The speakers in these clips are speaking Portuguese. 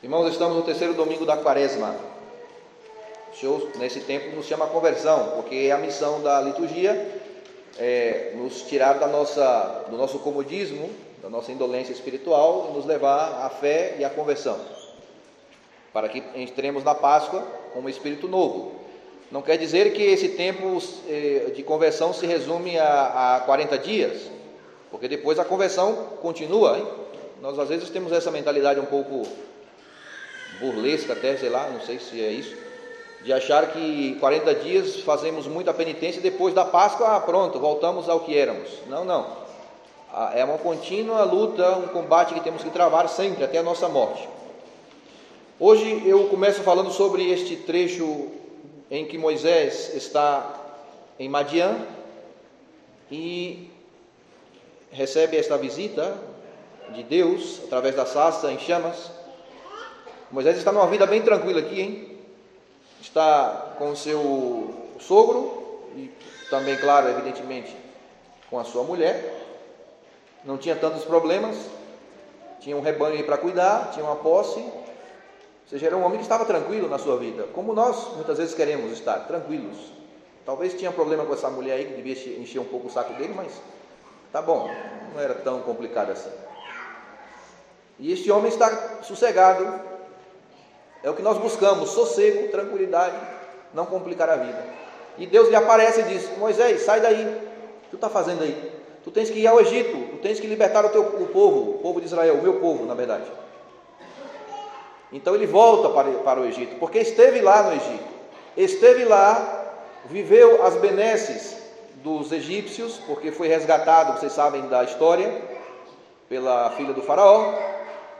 Irmãos, estamos no terceiro domingo da quaresma. O Senhor, nesse tempo, nos chama a conversão, porque é a missão da liturgia é nos tirar da nossa, do nosso comodismo, da nossa indolência espiritual e nos levar à fé e à conversão, para que entremos na Páscoa com um espírito novo. Não quer dizer que esse tempo eh, de conversão se resume a, a 40 dias, porque depois a conversão continua. Hein? Nós às vezes temos essa mentalidade um pouco burlesca até, sei lá, não sei se é isso, de achar que 40 dias fazemos muita penitência e depois da Páscoa, ah, pronto, voltamos ao que éramos. Não, não. Ah, é uma contínua luta, um combate que temos que travar sempre, até a nossa morte. Hoje eu começo falando sobre este trecho em que Moisés está em Madian e recebe esta visita de Deus através da sarça em chamas. Moisés está numa vida bem tranquila aqui, hein? Está com o seu sogro e também, claro, evidentemente, com a sua mulher. Não tinha tantos problemas, tinha um rebanho aí para cuidar, tinha uma posse. Ou seja, era um homem que estava tranquilo na sua vida, como nós muitas vezes queremos estar, tranquilos. Talvez tinha problema com essa mulher aí, que devia encher um pouco o saco dele, mas tá bom, não era tão complicado assim. E este homem está sossegado, é o que nós buscamos: sossego, tranquilidade, não complicar a vida. E Deus lhe aparece e diz: Moisés, sai daí. Tu está fazendo aí? Tu tens que ir ao Egito, tu tens que libertar o teu o povo, o povo de Israel, o meu povo, na verdade. Então ele volta para, para o Egito, porque esteve lá no Egito. Esteve lá, viveu as benesses dos egípcios, porque foi resgatado, vocês sabem da história, pela filha do faraó,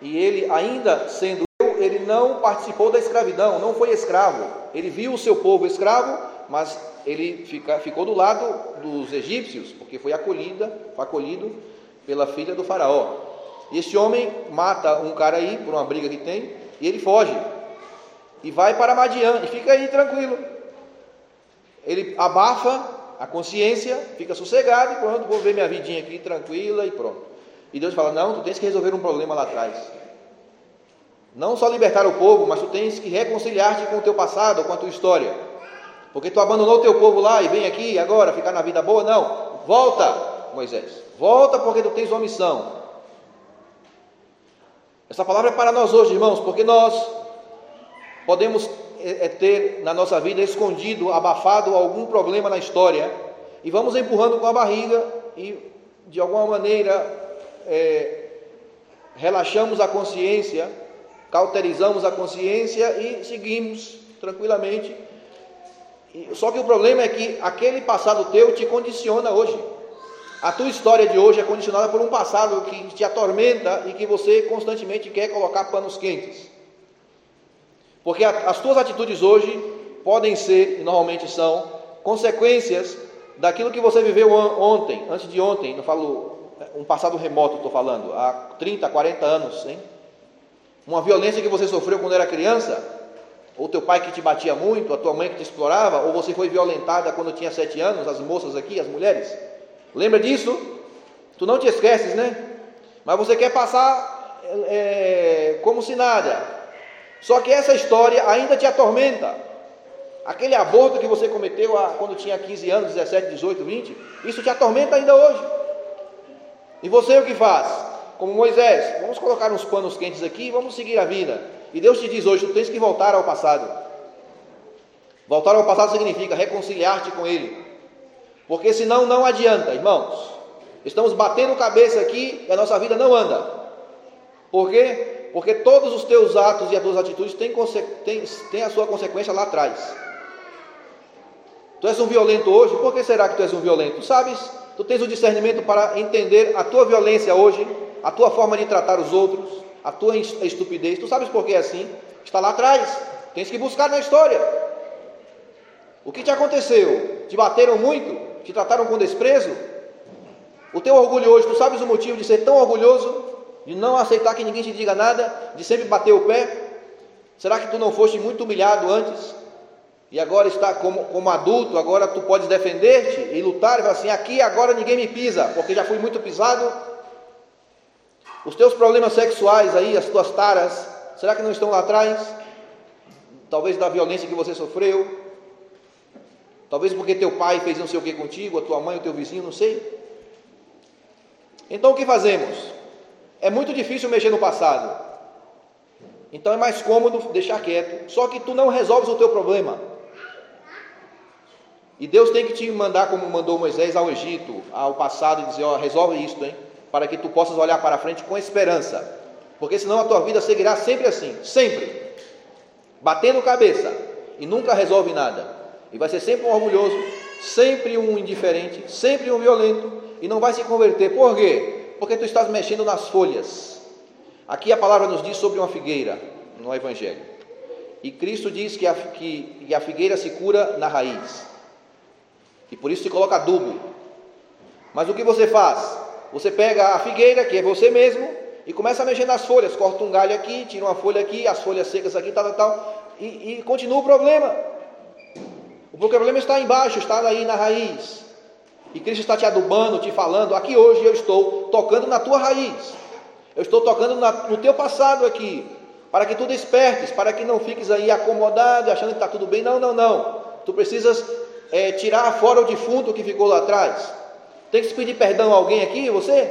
e ele ainda sendo ele não participou da escravidão, não foi escravo. Ele viu o seu povo escravo, mas ele fica, ficou do lado dos egípcios, porque foi acolhida, foi acolhido pela filha do faraó. E este homem mata um cara aí por uma briga que tem, e ele foge. E vai para Madian e fica aí tranquilo. Ele abafa a consciência, fica sossegado e pronto, vou ver minha vidinha aqui tranquila e pronto. E Deus fala: "Não, tu tens que resolver um problema lá atrás. Não só libertar o povo, mas tu tens que reconciliar-te com o teu passado, com a tua história. Porque tu abandonou o teu povo lá e vem aqui agora ficar na vida boa? Não. Volta, Moisés. Volta porque tu tens uma missão. Essa palavra é para nós hoje, irmãos, porque nós podemos é, é, ter na nossa vida escondido, abafado algum problema na história e vamos empurrando com a barriga e de alguma maneira é, relaxamos a consciência cauterizamos a consciência e seguimos tranquilamente. Só que o problema é que aquele passado teu te condiciona hoje. A tua história de hoje é condicionada por um passado que te atormenta e que você constantemente quer colocar panos quentes. Porque as tuas atitudes hoje podem ser, e normalmente são, consequências daquilo que você viveu ontem, antes de ontem, não falo um passado remoto, estou falando, há 30, 40 anos, hein? Uma violência que você sofreu quando era criança, ou teu pai que te batia muito, a tua mãe que te explorava, ou você foi violentada quando tinha sete anos, as moças aqui, as mulheres. Lembra disso? Tu não te esqueces, né? Mas você quer passar é, como se nada. Só que essa história ainda te atormenta. Aquele aborto que você cometeu quando tinha 15 anos, 17, 18, 20, isso te atormenta ainda hoje. E você o que faz? Como Moisés, vamos colocar uns panos quentes aqui e vamos seguir a vida. E Deus te diz hoje: tu tens que voltar ao passado. Voltar ao passado significa reconciliar-te com Ele, porque senão não adianta, irmãos. Estamos batendo cabeça aqui e a nossa vida não anda. Por quê? Porque todos os teus atos e as tuas atitudes têm, têm, têm a sua consequência lá atrás. Tu és um violento hoje, por que será que tu és um violento? Tu sabes, tu tens o discernimento para entender a tua violência hoje a tua forma de tratar os outros, a tua estupidez. Tu sabes por que é assim? Está lá atrás. Tens que buscar na história. O que te aconteceu? Te bateram muito? Te trataram com desprezo? O teu orgulho hoje, tu sabes o motivo de ser tão orgulhoso? De não aceitar que ninguém te diga nada? De sempre bater o pé? Será que tu não foste muito humilhado antes? E agora está como, como adulto, agora tu podes defender-te e lutar e falar assim: aqui agora ninguém me pisa, porque já fui muito pisado, os teus problemas sexuais aí, as tuas taras Será que não estão lá atrás? Talvez da violência que você sofreu, talvez porque teu pai fez não sei o que contigo, a tua mãe, o teu vizinho, não sei. Então o que fazemos? É muito difícil mexer no passado. Então é mais cômodo deixar quieto. Só que tu não resolves o teu problema. E Deus tem que te mandar, como mandou Moisés ao Egito, ao passado, e dizer: Ó, resolve isto, hein? Para que tu possas olhar para frente com esperança. Porque senão a tua vida seguirá sempre assim, sempre. Batendo cabeça e nunca resolve nada. E vai ser sempre um orgulhoso, sempre um indiferente, sempre um violento e não vai se converter. Por quê? Porque tu estás mexendo nas folhas. Aqui a palavra nos diz sobre uma figueira no Evangelho. E Cristo diz que a, que, que a figueira se cura na raiz. E por isso se coloca adubo. Mas o que você faz? Você pega a figueira, que é você mesmo, e começa a mexer nas folhas. Corta um galho aqui, tira uma folha aqui, as folhas secas aqui, tal, tal, tal. E, e continua o problema. O problema está embaixo, está aí na raiz. E Cristo está te adubando, te falando. Aqui hoje eu estou tocando na tua raiz. Eu estou tocando na, no teu passado aqui, para que tu despertes, para que não fiques aí acomodado, achando que está tudo bem. Não, não, não. Tu precisas é, tirar fora o defunto que ficou lá atrás. Tem que pedir perdão a alguém aqui, você?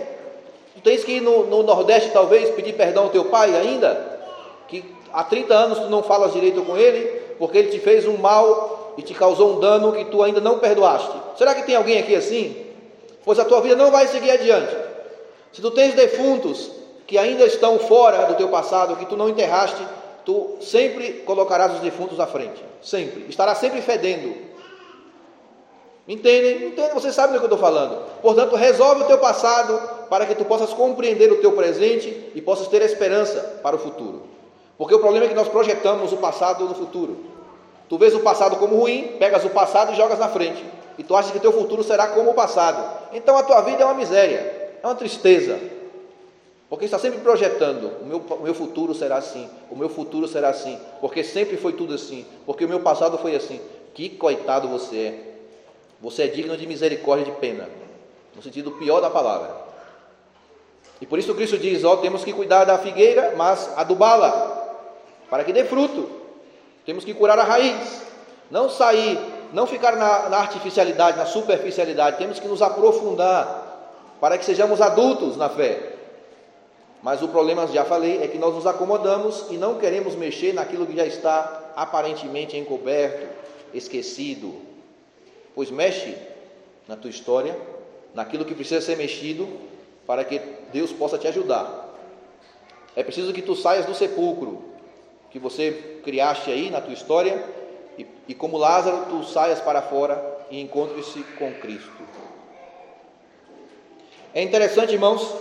Tu tens que ir no, no, Nordeste, talvez, pedir perdão ao teu pai ainda? Que há 30 anos tu não falas direito com ele, porque ele te fez um mal e te causou um dano que tu ainda não perdoaste. Será que tem alguém aqui assim? Pois a tua vida não vai seguir adiante. Se tu tens defuntos que ainda estão fora do teu passado, que tu não enterraste, tu sempre colocarás os defuntos à frente. Sempre. Estará sempre fedendo. Entendem? Entendem? Você sabe do que eu estou falando. Portanto, resolve o teu passado para que tu possas compreender o teu presente e possas ter esperança para o futuro. Porque o problema é que nós projetamos o passado no futuro. Tu vês o passado como ruim, pegas o passado e jogas na frente. E tu achas que teu futuro será como o passado. Então a tua vida é uma miséria, é uma tristeza, porque está sempre projetando: o meu, o meu futuro será assim, o meu futuro será assim, porque sempre foi tudo assim, porque o meu passado foi assim. Que coitado você é! Você é digno de misericórdia e de pena, no sentido pior da palavra. E por isso Cristo diz: ó, temos que cuidar da figueira, mas adubá-la, para que dê fruto. Temos que curar a raiz, não sair, não ficar na, na artificialidade, na superficialidade. Temos que nos aprofundar para que sejamos adultos na fé. Mas o problema, já falei, é que nós nos acomodamos e não queremos mexer naquilo que já está aparentemente encoberto, esquecido. Pois mexe na tua história, naquilo que precisa ser mexido, para que Deus possa te ajudar. É preciso que tu saias do sepulcro que você criaste aí na tua história e, e como Lázaro tu saias para fora e encontres-se com Cristo. É interessante, irmãos,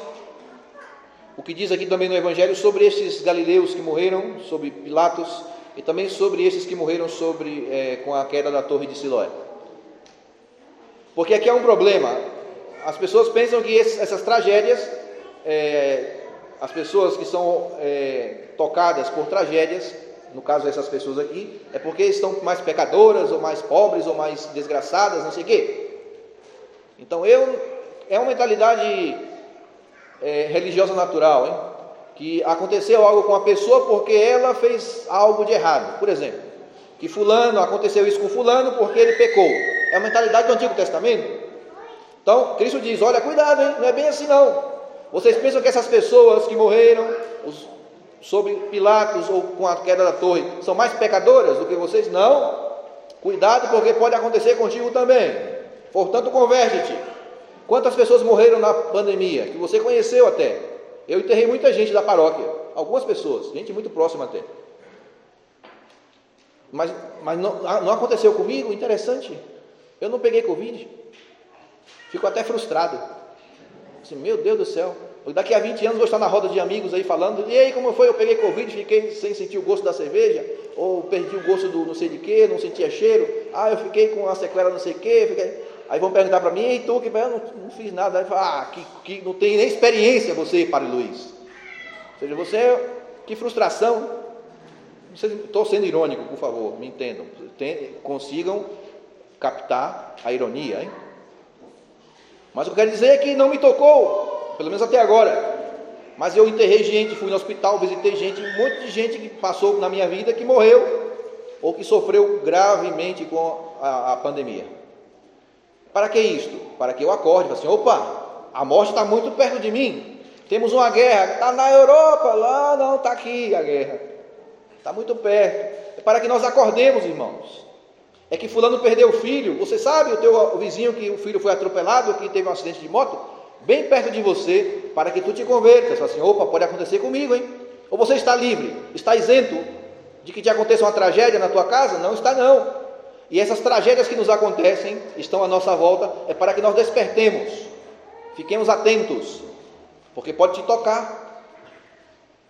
o que diz aqui também no Evangelho sobre esses galileus que morreram, sobre Pilatos, e também sobre esses que morreram sobre, é, com a queda da torre de Siloé. Porque aqui há um problema. As pessoas pensam que essas tragédias, é, as pessoas que são é, tocadas por tragédias, no caso dessas pessoas aqui, é porque estão mais pecadoras, ou mais pobres, ou mais desgraçadas, não sei o quê. Então eu, é uma mentalidade é, religiosa natural, hein? que aconteceu algo com a pessoa porque ela fez algo de errado. Por exemplo, que fulano, aconteceu isso com fulano porque ele pecou. É a mentalidade do Antigo Testamento. Então, Cristo diz, olha, cuidado, hein? não é bem assim não. Vocês pensam que essas pessoas que morreram os, sobre Pilatos ou com a queda da torre são mais pecadoras do que vocês? Não. Cuidado porque pode acontecer contigo também. Portanto, converte-te. Quantas pessoas morreram na pandemia? Que você conheceu até. Eu enterrei muita gente da paróquia. Algumas pessoas, gente muito próxima até. Mas, mas não, ah, não aconteceu comigo? Interessante. Eu não peguei Covid. Fico até frustrado. Assim, meu Deus do céu. Daqui a 20 anos vou estar na roda de amigos aí falando, e aí como foi? Eu peguei Covid, fiquei sem sentir o gosto da cerveja, ou perdi o gosto do não sei de que, não sentia cheiro, ah, eu fiquei com a sequela não sei o que, fiquei... Aí vão perguntar para mim, e tu que eu não, não fiz nada. Aí fala, ah, que, que não tem nem experiência você, Padre Luiz. Ou seja, você, que frustração. Estou sendo irônico, por favor, me entendam. Tem, consigam captar a ironia, hein? Mas o que eu quero dizer é que não me tocou, pelo menos até agora. Mas eu enterrei gente, fui no hospital, visitei gente, um monte de gente que passou na minha vida que morreu ou que sofreu gravemente com a, a pandemia. Para que isto? Para que eu acorde, assim, opa, a morte está muito perto de mim. Temos uma guerra, está na Europa, lá não, está aqui a guerra. Está muito perto. É para que nós acordemos, irmãos. É que fulano perdeu o filho. Você sabe, o teu o vizinho que o filho foi atropelado, que teve um acidente de moto, bem perto de você, para que tu te convertas. Fala assim, opa, pode acontecer comigo, hein? Ou você está livre, está isento de que te aconteça uma tragédia na tua casa? Não está não. E essas tragédias que nos acontecem, estão à nossa volta, é para que nós despertemos. Fiquemos atentos, porque pode te tocar.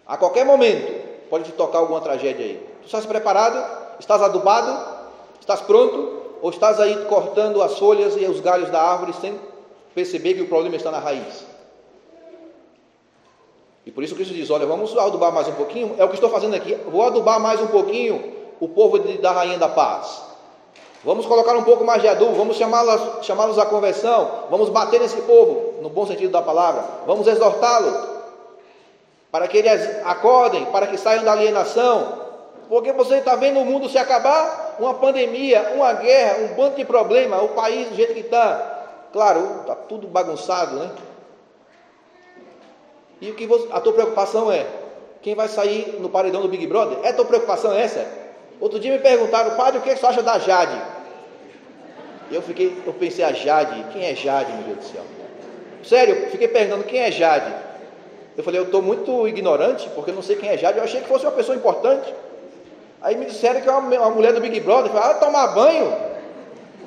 A qualquer momento pode te tocar alguma tragédia aí. Tu estás preparado? Estás adubado? Estás pronto? Ou estás aí cortando as folhas e os galhos da árvore sem perceber que o problema está na raiz? E por isso Cristo diz: Olha, vamos adubar mais um pouquinho. É o que estou fazendo aqui. Vou adubar mais um pouquinho o povo da Rainha da Paz. Vamos colocar um pouco mais de adubo, vamos chamá-los chamá à conversão, vamos bater nesse povo, no bom sentido da palavra, vamos exortá-lo, para que eles acordem, para que saiam da alienação, porque você está vendo o mundo se acabar, uma pandemia, uma guerra, um bando de problema, o país do jeito que está. Claro, está tudo bagunçado, né? E o que você, a tua preocupação é? Quem vai sair no paredão do Big Brother? É tua preocupação essa? Outro dia me perguntaram, padre, o que você acha da Jade? Eu fiquei, eu pensei, a Jade, quem é Jade, meu Deus do céu? Sério, eu fiquei perguntando quem é Jade. Eu falei, eu estou muito ignorante, porque eu não sei quem é Jade. Eu achei que fosse uma pessoa importante. Aí me disseram que é uma, mulher do Big Brother. Falei, ah, tomar banho?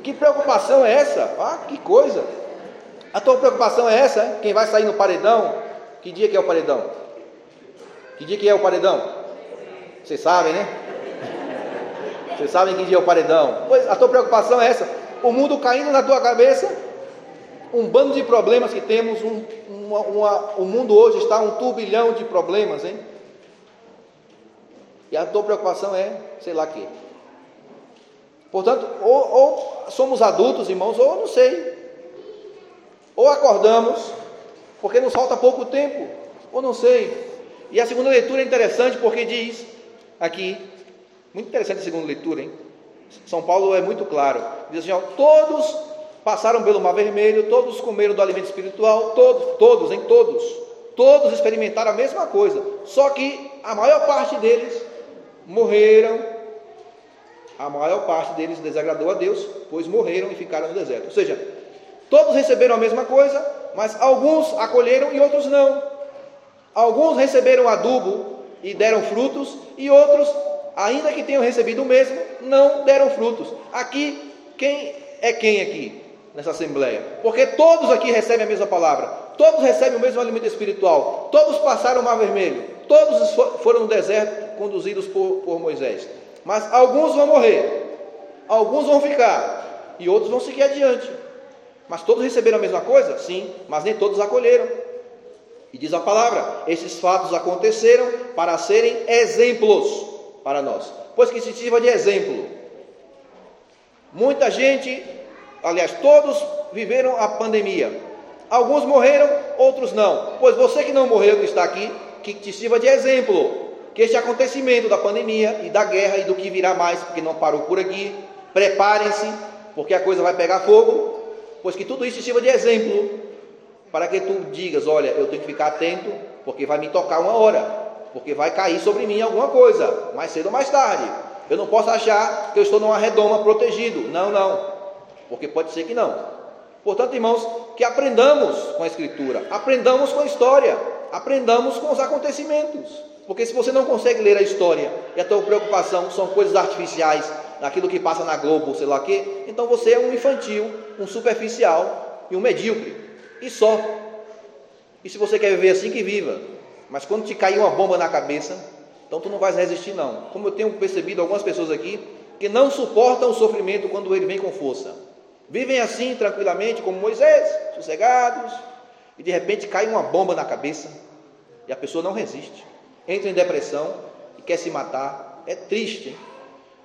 Que preocupação é essa? Ah, que coisa. A tua preocupação é essa? Hein? Quem vai sair no paredão? Que dia que é o paredão? Que dia que é o paredão? Vocês sabem, né? Vocês sabem que dia é o paredão? Pois a tua preocupação é essa. O mundo caindo na tua cabeça, um bando de problemas que temos, um, uma, uma, o mundo hoje está um turbilhão de problemas, hein? E a tua preocupação é, sei lá que. Portanto, ou, ou somos adultos, irmãos, ou não sei. Ou acordamos, porque nos falta pouco tempo, ou não sei. E a segunda leitura é interessante porque diz aqui, muito interessante a segunda leitura, hein? São Paulo é muito claro. Diz assim: ó, todos passaram pelo mar vermelho, todos comeram do alimento espiritual, todos, todos, em todos, todos experimentaram a mesma coisa. Só que a maior parte deles morreram, a maior parte deles desagradou a Deus, pois morreram e ficaram no deserto. Ou seja, todos receberam a mesma coisa, mas alguns acolheram e outros não. Alguns receberam adubo e deram frutos, e outros, ainda que tenham recebido o mesmo, não deram frutos. Aqui, quem é quem aqui nessa assembleia? Porque todos aqui recebem a mesma palavra, todos recebem o mesmo alimento espiritual, todos passaram o mar vermelho, todos foram no deserto conduzidos por, por Moisés. Mas alguns vão morrer, alguns vão ficar e outros vão seguir adiante. Mas todos receberam a mesma coisa? Sim, mas nem todos acolheram. E diz a palavra: esses fatos aconteceram para serem exemplos para nós, pois que se sirva de exemplo. Muita gente, aliás, todos viveram a pandemia. Alguns morreram, outros não. Pois você que não morreu, que está aqui, que te sirva de exemplo que este acontecimento da pandemia e da guerra e do que virá mais, porque não parou por aqui, preparem-se, porque a coisa vai pegar fogo, pois que tudo isso sirva de exemplo, para que tu digas: olha, eu tenho que ficar atento, porque vai me tocar uma hora, porque vai cair sobre mim alguma coisa, mais cedo ou mais tarde. Eu não posso achar que eu estou numa redoma protegido. Não, não, porque pode ser que não. Portanto, irmãos, que aprendamos com a Escritura, aprendamos com a história, aprendamos com os acontecimentos. Porque se você não consegue ler a história e a tua preocupação são coisas artificiais, daquilo que passa na Globo, sei lá o quê, então você é um infantil, um superficial e um medíocre. E só. E se você quer viver assim, que viva. Mas quando te cair uma bomba na cabeça, então tu não vais resistir não. Como eu tenho percebido algumas pessoas aqui que não suportam o sofrimento quando ele vem com força. Vivem assim tranquilamente, como Moisés, sossegados, e de repente cai uma bomba na cabeça e a pessoa não resiste entra em depressão e quer se matar. É triste, hein?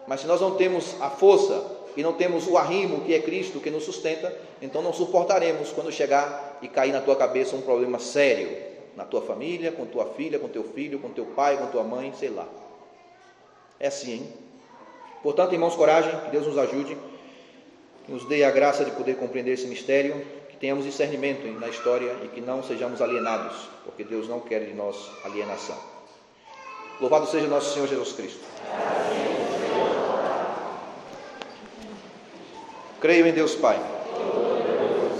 mas se nós não temos a força e não temos o arrimo que é Cristo que nos sustenta, então não suportaremos quando chegar e cair na tua cabeça um problema sério. na tua família, com tua filha, com teu filho, com teu pai, com tua mãe, sei lá. É assim, hein? Portanto, irmãos, coragem, que Deus nos ajude, nos dê a graça de poder compreender esse mistério, que tenhamos discernimento na história e que não sejamos alienados, porque Deus não quer de nós alienação. Louvado seja nosso Senhor Jesus Cristo. Creio em Deus Pai.